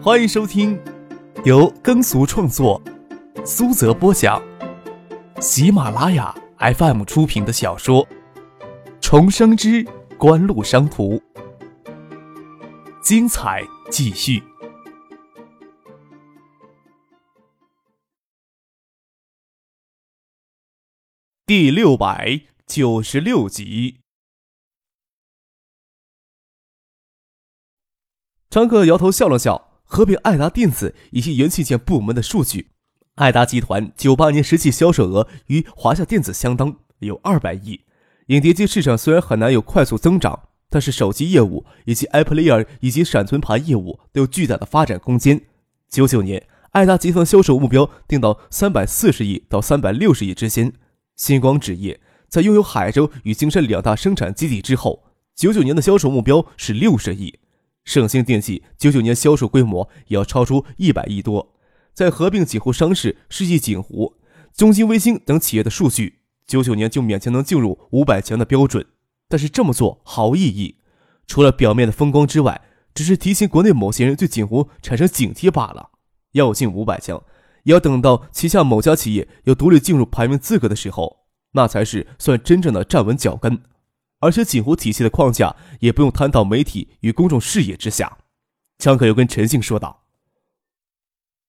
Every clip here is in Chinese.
欢迎收听由耕俗创作、苏泽播讲、喜马拉雅 FM 出品的小说《重生之官路商途》，精彩继续，第六百九十六集。张克摇头笑了笑，合并爱达电子以及元器件部门的数据，爱达集团九八年实际销售额与华夏电子相当，有二百亿。影碟机市场虽然很难有快速增长，但是手机业务以及 iPlayer 以及闪存盘业务都有巨大的发展空间。九九年，爱达集团销售目标定到三百四十亿到三百六十亿之间。星光纸业在拥有海州与金山两大生产基地之后，九九年的销售目标是六十亿。盛兴电器九九年销售规模也要超出一百亿多，在合并锦湖商事、世纪锦湖、中兴微星等企业的数据，九九年就勉强能进入五百强的标准。但是这么做毫无意义，除了表面的风光之外，只是提醒国内某些人对锦湖产生警惕罢了。要进五百强，也要等到旗下某家企业有独立进入排名资格的时候，那才是算真正的站稳脚跟。而且锦湖体系的框架也不用摊到媒体与公众视野之下。张可又跟陈信说道：“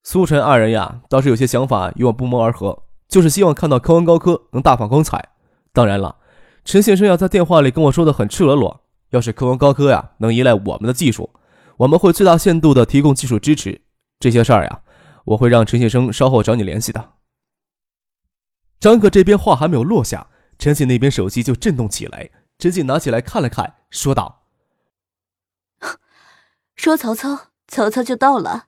苏陈二人呀，倒是有些想法与我不谋而合，就是希望看到科文高科能大放光彩。当然了，陈先生要在电话里跟我说的很赤裸裸，要是科文高科呀能依赖我们的技术，我们会最大限度的提供技术支持。这些事儿呀，我会让陈先生稍后找你联系的。”张可这边话还没有落下，陈信那边手机就震动起来。陈静拿起来看了看，说道：“说曹操，曹操就到了。”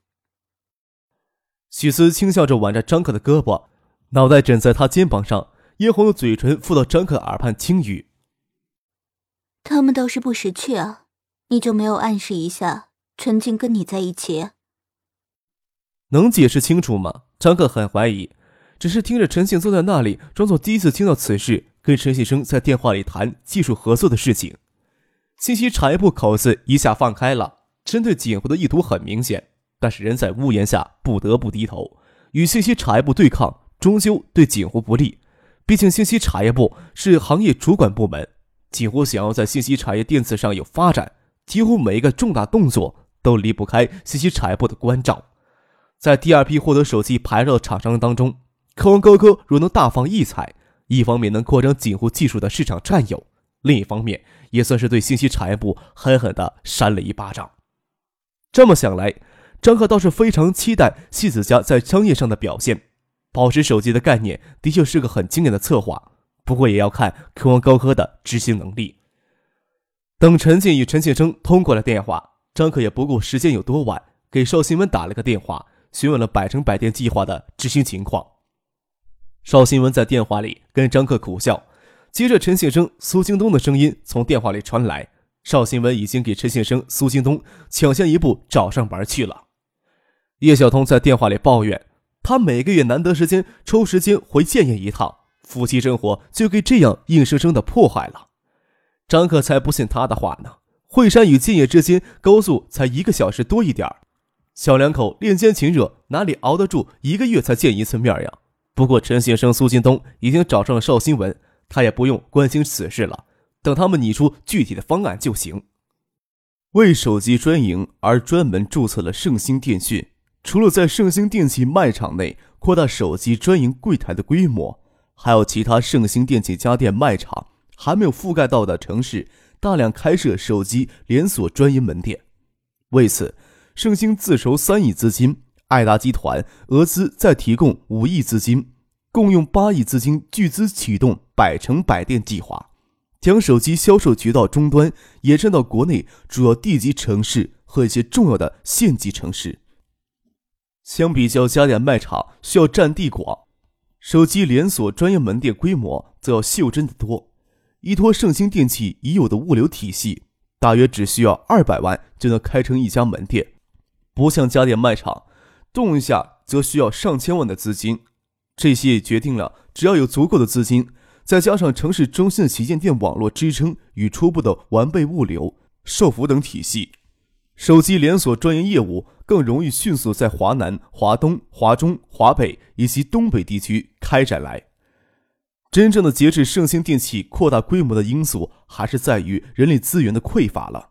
许思轻笑着挽着张克的胳膊，脑袋枕在他肩膀上，嫣红的嘴唇附到张克耳畔轻语：“他们倒是不识趣啊，你就没有暗示一下陈静跟你在一起？能解释清楚吗？”张克很怀疑，只是听着陈静坐在那里，装作第一次听到此事。跟陈先生在电话里谈技术合作的事情，信息产业部口子一下放开了，针对锦湖的意图很明显，但是人在屋檐下不得不低头，与信息产业部对抗，终究对锦湖不利。毕竟信息产业部是行业主管部门，锦湖想要在信息产业电子上有发展，几乎每一个重大动作都离不开信息产业部的关照。在第二批获得手机牌照的厂商当中，科王高科若能大放异彩。一方面能扩张锦湖技术的市场占有，另一方面也算是对信息产业部狠狠地扇了一巴掌。这么想来，张克倒是非常期待戏子家在商业上的表现。宝石手机的概念的确是个很经典的策划，不过也要看科王高科的执行能力。等陈静与陈庆生通过了电话，张克也不顾时间有多晚，给邵新文打了个电话，询问了百城百店计划的执行情况。邵新文在电话里跟张克苦笑，接着陈庆生、苏京东的声音从电话里传来。邵新文已经给陈庆生、苏京东抢先一步找上门去了。叶晓彤在电话里抱怨，他每个月难得时间抽时间回建业一趟，夫妻生活就给这样硬生生的破坏了。张克才不信他的话呢。惠山与建业之间高速才一个小时多一点小两口恋奸情热，哪里熬得住一个月才见一次面呀？不过，陈先生、苏金东已经找上了邵新文，他也不用关心此事了。等他们拟出具体的方案就行。为手机专营而专门注册了盛兴电讯，除了在盛兴电器卖场内扩大手机专营柜台的规模，还有其他盛兴电器家电卖场还没有覆盖到的城市，大量开设手机连锁专营门店。为此，盛兴自筹三亿资金。爱达集团俄资再提供五亿资金，共用八亿资金巨资启动百城百店计划，将手机销售渠道终端延伸到国内主要地级城市和一些重要的县级城市。相比较家电卖场需要占地广，手机连锁专业门店规模则要袖珍的多。依托盛兴电器已有的物流体系，大约只需要二百万就能开成一家门店，不像家电卖场。动一下则需要上千万的资金，这些也决定了，只要有足够的资金，再加上城市中心的旗舰店网络支撑与初步的完备物流、售服等体系，手机连锁专营业务更容易迅速在华南、华东、华中、华北以及东北地区开展来。真正的节制盛兴电器扩大规模的因素，还是在于人力资源的匮乏了。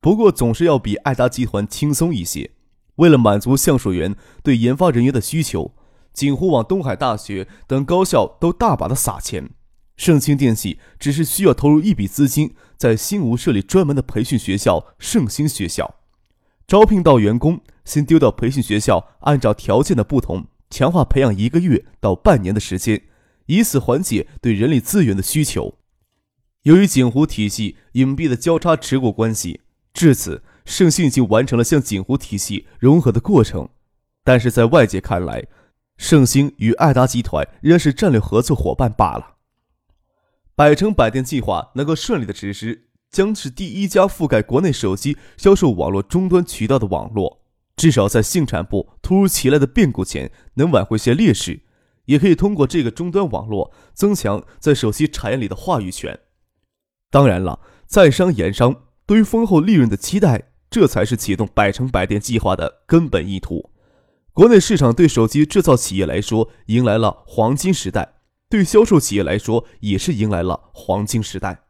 不过，总是要比爱达集团轻松一些。为了满足橡树园对研发人员的需求，锦湖往、东海大学等高校都大把的撒钱。盛兴电器只是需要投入一笔资金，在新吴设立专门的培训学校——盛兴学校。招聘到员工，先丢到培训学校，按照条件的不同，强化培养一个月到半年的时间，以此缓解对人力资源的需求。由于锦湖体系隐蔽的交叉持股关系，至此，盛兴已经完成了向锦湖体系融合的过程。但是在外界看来，盛兴与爱达集团仍是战略合作伙伴罢了。百城百店计划能够顺利的实施。将是第一家覆盖国内手机销售网络终端渠道的网络，至少在性产部突如其来的变故前能挽回些劣势，也可以通过这个终端网络增强在手机产业里的话语权。当然了，在商言商，对于丰厚利润的期待，这才是启动百城百店计划的根本意图。国内市场对手机制造企业来说迎来了黄金时代，对销售企业来说也是迎来了黄金时代。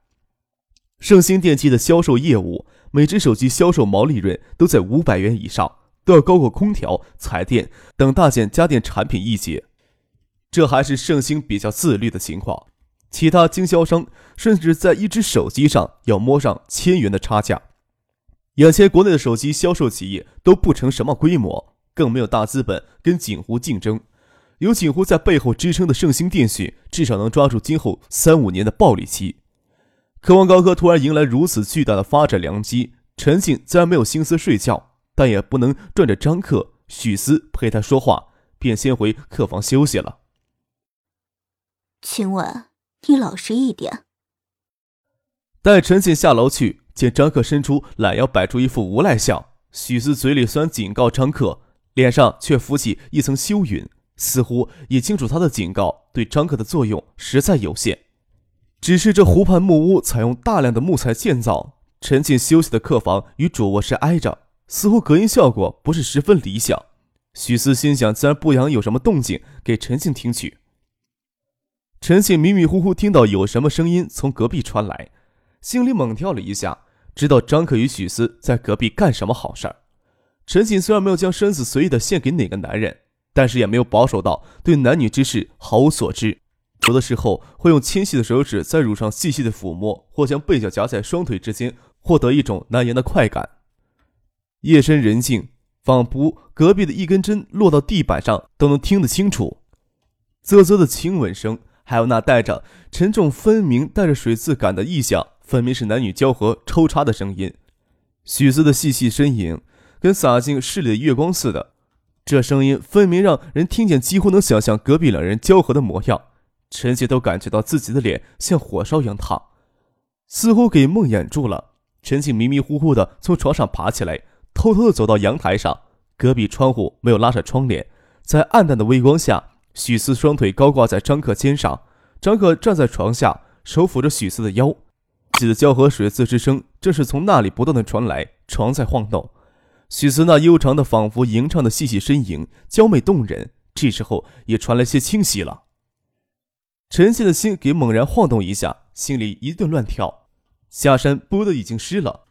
盛兴电器的销售业务，每只手机销售毛利润都在五百元以上，都要高过空调、彩电等大件家电产品一截。这还是盛兴比较自律的情况，其他经销商甚至在一只手机上要摸上千元的差价。眼前国内的手机销售企业都不成什么规模，更没有大资本跟锦湖竞争。有锦湖在背后支撑的盛兴电讯，至少能抓住今后三五年的暴利期。渴望高科突然迎来如此巨大的发展良机，陈静自然没有心思睡觉，但也不能转着张克、许思陪他说话，便先回客房休息了。晴雯，你老实一点。待陈静下楼去，见张克伸出懒腰，摆出一副无赖相，许思嘴里虽然警告张克，脸上却浮起一层羞云，似乎也清楚他的警告对张克的作用实在有限。只是这湖畔木屋采用大量的木材建造，陈静休息的客房与主卧室挨着，似乎隔音效果不是十分理想。许思心想，自然不想有什么动静给陈静听取。陈静迷迷糊糊听到有什么声音从隔壁传来，心里猛跳了一下，知道张克与许思在隔壁干什么好事儿。陈锦虽然没有将身子随意的献给哪个男人，但是也没有保守到对男女之事毫无所知。有的时候会用纤细的手指在乳上细细的抚摸，或将背脚夹在双腿之间，获得一种难言的快感。夜深人静，仿佛隔壁的一根针落到地板上都能听得清楚。啧啧的亲吻声，还有那带着沉重、分明带着水渍感的异响，分明是男女交合抽插的声音。许思的细细呻吟，跟洒进室里的月光似的。这声音分明让人听见，几乎能想象隔壁两人交合的模样。陈杰都感觉到自己的脸像火烧一样烫，似乎给梦魇住了。陈静迷迷糊糊的从床上爬起来，偷偷的走到阳台上。隔壁窗户没有拉上窗帘，在暗淡的微光下，许思双腿高挂在张克肩上，张克站在床下，手抚着许思的腰。记得交河水渍之声正是从那里不断的传来，床在晃动。许慈那悠长的、仿佛吟唱的细细呻吟，娇媚动人。这时候也传来些清晰了。陈信的心给猛然晃动一下，心里一顿乱跳，下身不的已经湿了，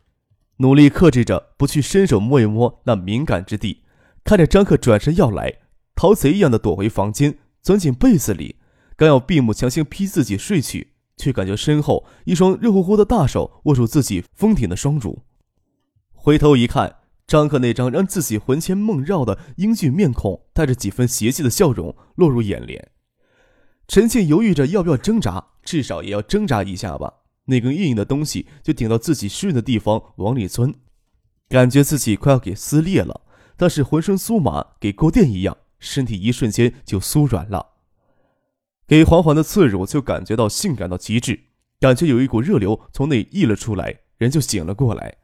努力克制着不去伸手摸一摸那敏感之地。看着张克转身要来，逃贼一样的躲回房间，钻进被子里，刚要闭目强行逼自己睡去，却感觉身后一双热乎乎的大手握住自己丰挺的双乳。回头一看，张克那张让自己魂牵梦绕的英俊面孔，带着几分邪气的笑容落入眼帘。陈庆犹豫着要不要挣扎，至少也要挣扎一下吧。那根硬硬的东西就顶到自己湿润的地方往里钻，感觉自己快要给撕裂了，但是浑身酥麻，给过电一样，身体一瞬间就酥软了。给缓缓的刺入，就感觉到性感到极致，感觉有一股热流从内溢了出来，人就醒了过来。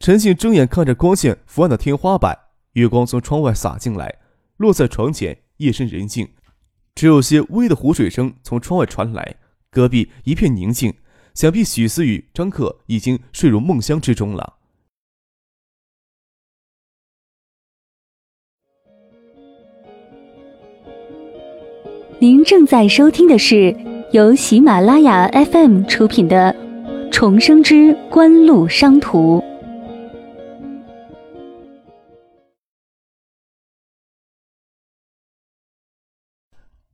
陈信睁眼看着光线伏暗的天花板，月光从窗外洒进来，落在床前，夜深人静。只有些微的湖水声从窗外传来，隔壁一片宁静，想必许思雨、张克已经睡入梦乡之中了。您正在收听的是由喜马拉雅 FM 出品的《重生之官路商途》。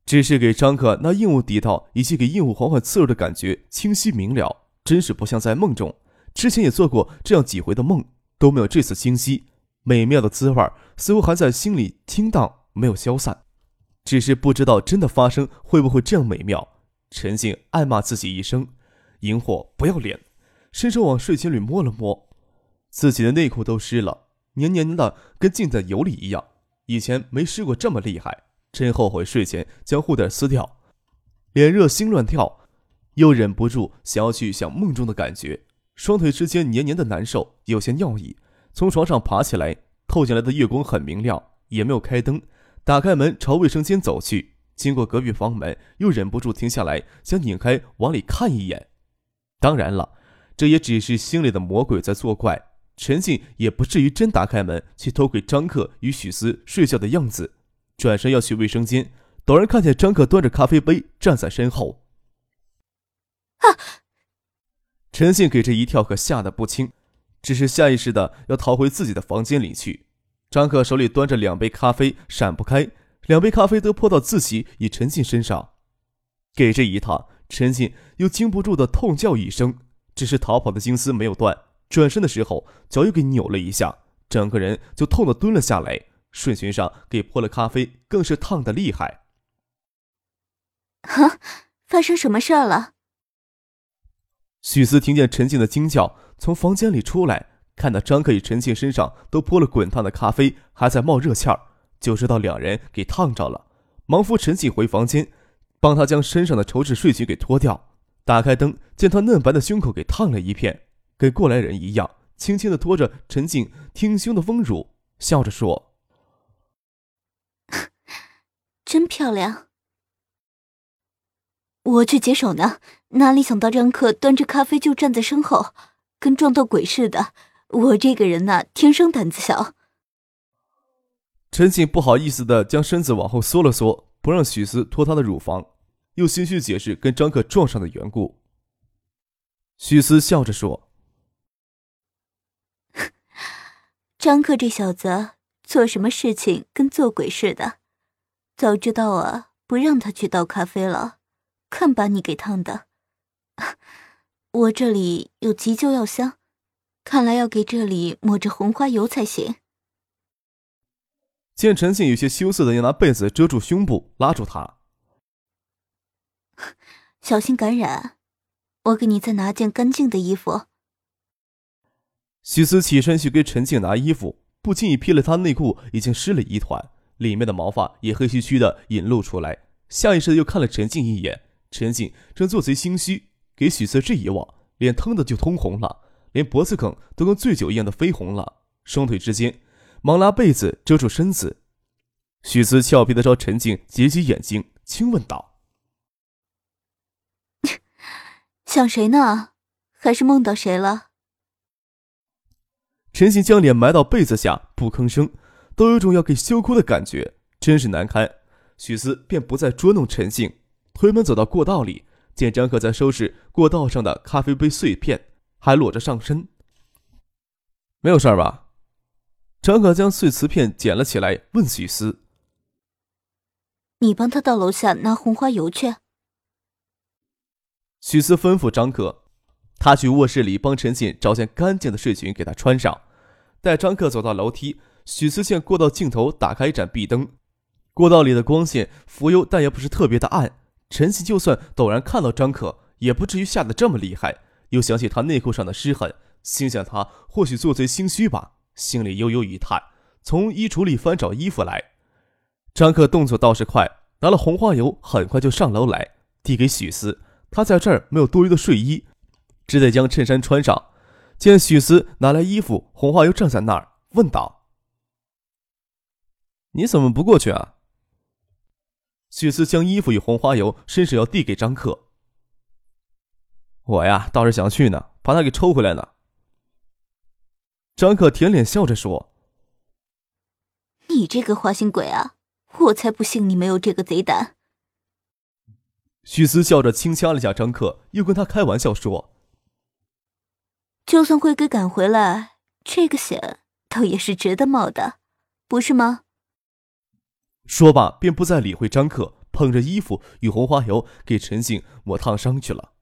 只是给张克那硬物抵到以及给硬物缓缓刺入的感觉清晰明了，真是不像在梦中。之前也做过这样几回的梦，都没有这次清晰美妙的滋味，似乎还在心里听荡，没有消散。只是不知道真的发生会不会这样美妙。陈静暗骂自己一声：“萤火不要脸！”伸手往睡裙里摸了摸，自己的内裤都湿了，黏黏的，跟浸在油里一样。以前没湿过这么厉害，真后悔睡前将护垫撕掉。脸热心乱跳，又忍不住想要去想梦中的感觉。双腿之间黏黏的难受，有些尿意。从床上爬起来，透进来的月光很明亮，也没有开灯。打开门朝卫生间走去，经过隔壁房门，又忍不住停下来，想拧开往里看一眼。当然了，这也只是心里的魔鬼在作怪。陈静也不至于真打开门去偷窥张克与许思睡觉的样子。转身要去卫生间，陡然看见张克端着咖啡杯站在身后。啊！陈静给这一跳可吓得不轻，只是下意识的要逃回自己的房间里去。张克手里端着两杯咖啡，闪不开，两杯咖啡都泼到自己与陈静身上。给这一趟，陈静又经不住的痛叫一声，只是逃跑的金丝没有断。转身的时候，脚又给扭了一下，整个人就痛的蹲了下来，顺裙上给泼了咖啡，更是烫的厉害。哈，发生什么事儿了？许思听见陈静的惊叫，从房间里出来。看到张克与陈静身上都泼了滚烫的咖啡，还在冒热气儿，就知道两人给烫着了。忙扶陈静回房间，帮他将身上的绸质睡裙给脱掉。打开灯，见他嫩白的胸口给烫了一片，跟过来人一样，轻轻的托着陈静挺胸的丰乳，笑着说：“真漂亮。”我去解手呢，哪里想到张克端着咖啡就站在身后，跟撞到鬼似的。我这个人呐，天生胆子小。陈静不好意思的将身子往后缩了缩，不让许思脱她的乳房，又心虚解释跟张克撞上的缘故。许思笑着说：“ 张克这小子做什么事情跟做鬼似的，早知道啊，不让他去倒咖啡了，看把你给烫的。我这里有急救药箱。”看来要给这里抹着红花油才行。见陈静有些羞涩的要拿被子遮住胸部，拉住他，小心感染。我给你再拿件干净的衣服。许思起身去给陈静拿衣服，不经意瞥了她内裤已经湿了一团，里面的毛发也黑黢黢的隐露出来。下意识的又看了陈静一眼，陈静正做贼心虚，给许思这一望，脸腾的就通红了。连脖子梗都跟醉酒一样的绯红了，双腿之间忙拉被子遮住身子。许思俏皮的朝陈静挤挤眼睛，轻问道：“想谁呢？还是梦到谁了？”陈静将脸埋到被子下，不吭声，都有种要给羞哭的感觉，真是难堪。许思便不再捉弄陈静，推门走到过道里，见张可在收拾过道上的咖啡杯碎片。还裸着上身，没有事儿吧？张可将碎瓷片捡了起来，问许思：“你帮他到楼下拿红花油去。”许思吩咐张可，他去卧室里帮陈静找件干净的睡裙给他穿上。待张克走到楼梯，许思见过道尽头打开一盏壁灯，过道里的光线浮游，但也不是特别的暗。陈静就算陡然看到张可，也不至于吓得这么厉害。又想起他内裤上的湿痕，心想他或许做贼心虚吧，心里悠悠一叹，从衣橱里翻找衣服来。张克动作倒是快，拿了红花油，很快就上楼来，递给许思。他在这儿没有多余的睡衣，只得将衬衫穿上。见许思拿来衣服，红花油站在那儿，问道：“你怎么不过去啊？”许思将衣服与红花油伸手要递给张克。我呀，倒是想去呢，把他给抽回来呢。张可舔脸笑着说：“你这个花心鬼啊，我才不信你没有这个贼胆。”许思笑着轻掐了下张克，又跟他开玩笑说：“就算会给赶回来，这个险倒也是值得冒的，不是吗？”说罢，便不再理会张克，捧着衣服与红花油给陈静抹烫伤去了。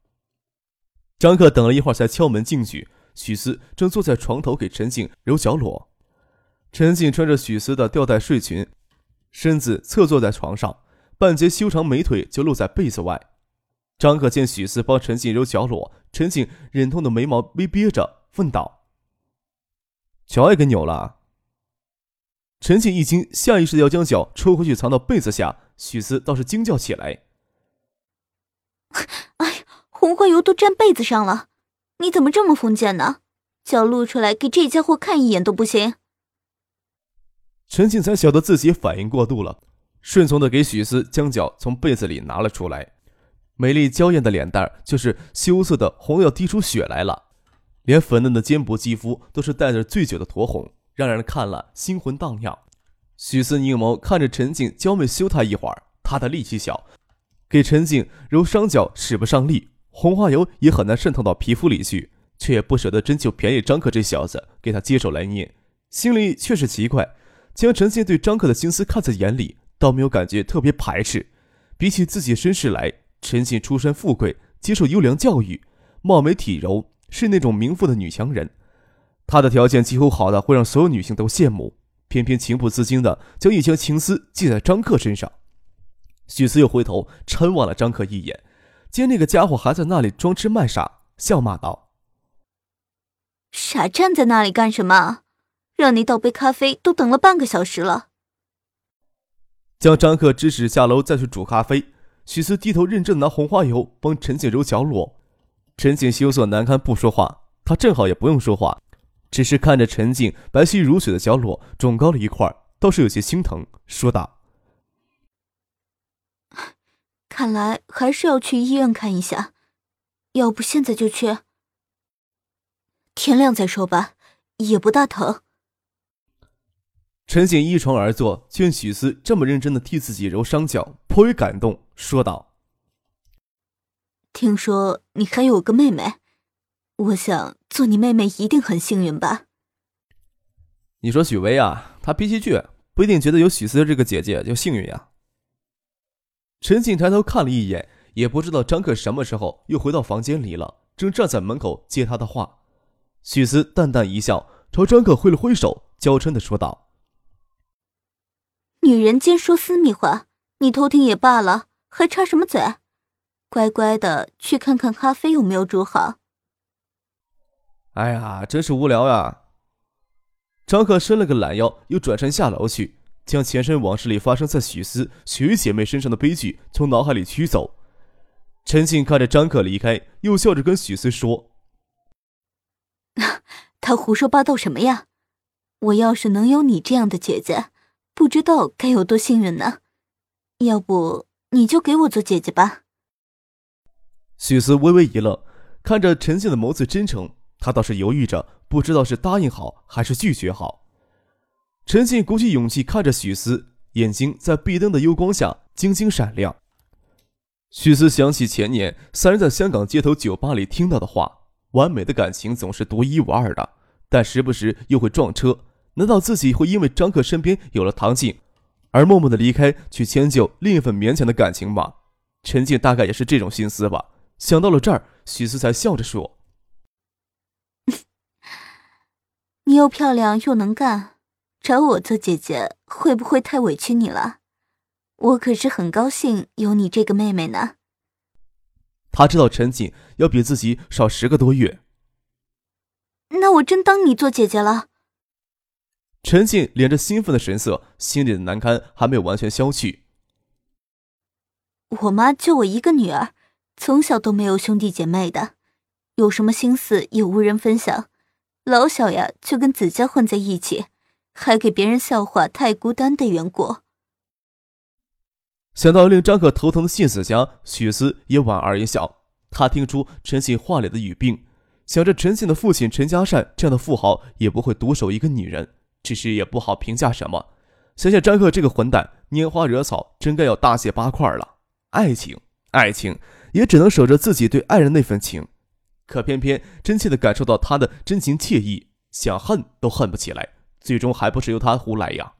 张克等了一会儿，才敲门进去。许思正坐在床头给陈静揉脚裸。陈静穿着许思的吊带睡裙，身子侧坐在床上。半截修长美腿就露在被子外。张可见许思帮陈静揉脚裸，陈静忍痛的眉毛微憋着，问道：“脚也给扭了？”陈静一惊，下意识要将脚抽回去藏到被子下。许思倒是惊叫起来：“ 哎，红花油都沾被子上了，你怎么这么封建呢？脚露出来给这家伙看一眼都不行？”陈静才晓得自己反应过度了。顺从的给许思将脚从被子里拿了出来，美丽娇艳的脸蛋就是羞涩的红，要滴出血来了，连粉嫩的肩部肌肤都是带着醉酒的酡红，让人看了心魂荡漾。许思凝眸看着陈静，娇媚羞他一会儿，他的力气小，给陈静揉伤脚使不上力，红花油也很难渗透到皮肤里去，却也不舍得真就便宜张克这小子，给他接手来捏，心里却是奇怪，将陈静对张克的心思看在眼里。倒没有感觉特别排斥，比起自己身世来，陈信出身富贵，接受优良教育，貌美体柔，是那种名副的女强人。她的条件几乎好的会让所有女性都羡慕，偏偏情不自禁的将一腔情思记在张克身上。许思又回头嗔望了张克一眼，见那个家伙还在那里装痴卖傻，笑骂道：“傻站在那里干什么？让你倒杯咖啡都等了半个小时了。”将张克指使下楼再去煮咖啡，许思低头认真拿红花油帮陈景揉脚裸。陈静羞涩难堪，不说话。他正好也不用说话，只是看着陈静白皙如雪的脚裸肿高了一块，倒是有些心疼，说道：“看来还是要去医院看一下，要不现在就去？天亮再说吧，也不大疼。”陈醒依床而坐，见许思这么认真的替自己揉伤脚，颇为感动，说道：“听说你还有个妹妹，我想做你妹妹一定很幸运吧？”你说许巍啊，他脾气倔，不一定觉得有许思这个姐姐就幸运呀。陈静抬头看了一眼，也不知道张克什么时候又回到房间里了，正站在门口接他的话。许思淡淡一笑，朝张克挥了挥手，娇嗔的说道。女人间说私密话，你偷听也罢了，还插什么嘴？乖乖的去看看咖啡有没有煮好。哎呀，真是无聊呀！张克伸了个懒腰，又转身下楼去，将前生往事里发生在许思、许姐妹身上的悲剧从脑海里驱走。陈静看着张可离开，又笑着跟许思说：“ 他胡说八道什么呀？我要是能有你这样的姐姐。”不知道该有多幸运呢，要不你就给我做姐姐吧。许思微微一愣，看着陈静的眸子真诚，他倒是犹豫着，不知道是答应好还是拒绝好。陈静鼓起勇气看着许思，眼睛在壁灯的幽光下晶晶闪亮。许思想起前年三人在香港街头酒吧里听到的话：“完美的感情总是独一无二的，但时不时又会撞车。”难道自己会因为张克身边有了唐静，而默默的离开去迁就另一份勉强的感情吗？陈静大概也是这种心思吧。想到了这儿，许思才笑着说：“ 你又漂亮又能干，找我做姐姐会不会太委屈你了？我可是很高兴有你这个妹妹呢。”他知道陈静要比自己少十个多月，那我真当你做姐姐了。陈静敛着兴奋的神色，心里的难堪还没有完全消去。我妈就我一个女儿，从小都没有兄弟姐妹的，有什么心思也无人分享，老小呀就跟子佳混在一起，还给别人笑话太孤单的缘故。想到令张可头疼的谢子家，许思也莞尔一笑。他听出陈信话里的语病，想着陈信的父亲陈家善这样的富豪也不会独守一个女人。只是也不好评价什么。想想张克这个混蛋，拈花惹草，真该要大卸八块了。爱情，爱情也只能守着自己对爱人那份情。可偏偏真切地感受到他的真情切意，想恨都恨不起来，最终还不是由他胡来呀？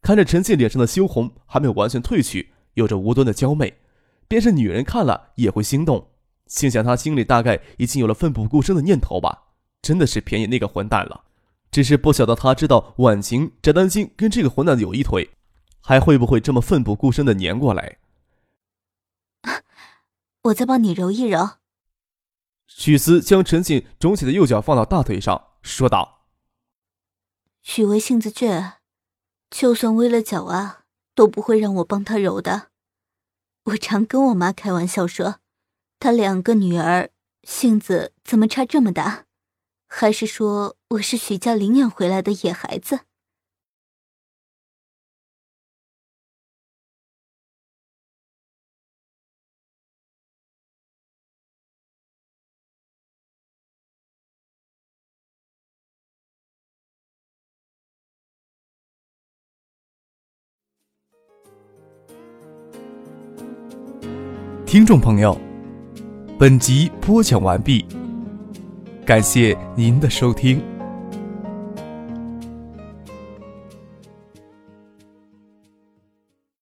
看着陈信脸上的羞红还没有完全褪去，有着无端的娇媚，便是女人看了也会心动。心想他心里大概已经有了奋不顾身的念头吧？真的是便宜那个混蛋了。只是不晓得他知道婉晴翟丹青跟这个混蛋有一腿，还会不会这么奋不顾身的粘过来？我再帮你揉一揉。许思将陈信肿起的右脚放到大腿上，说道：“许巍性子倔，就算崴了脚啊，都不会让我帮他揉的。我常跟我妈开玩笑说，他两个女儿性子怎么差这么大？还是说我是许家领养回来的野孩子？”听众朋友，本集播讲完毕，感谢您的收听。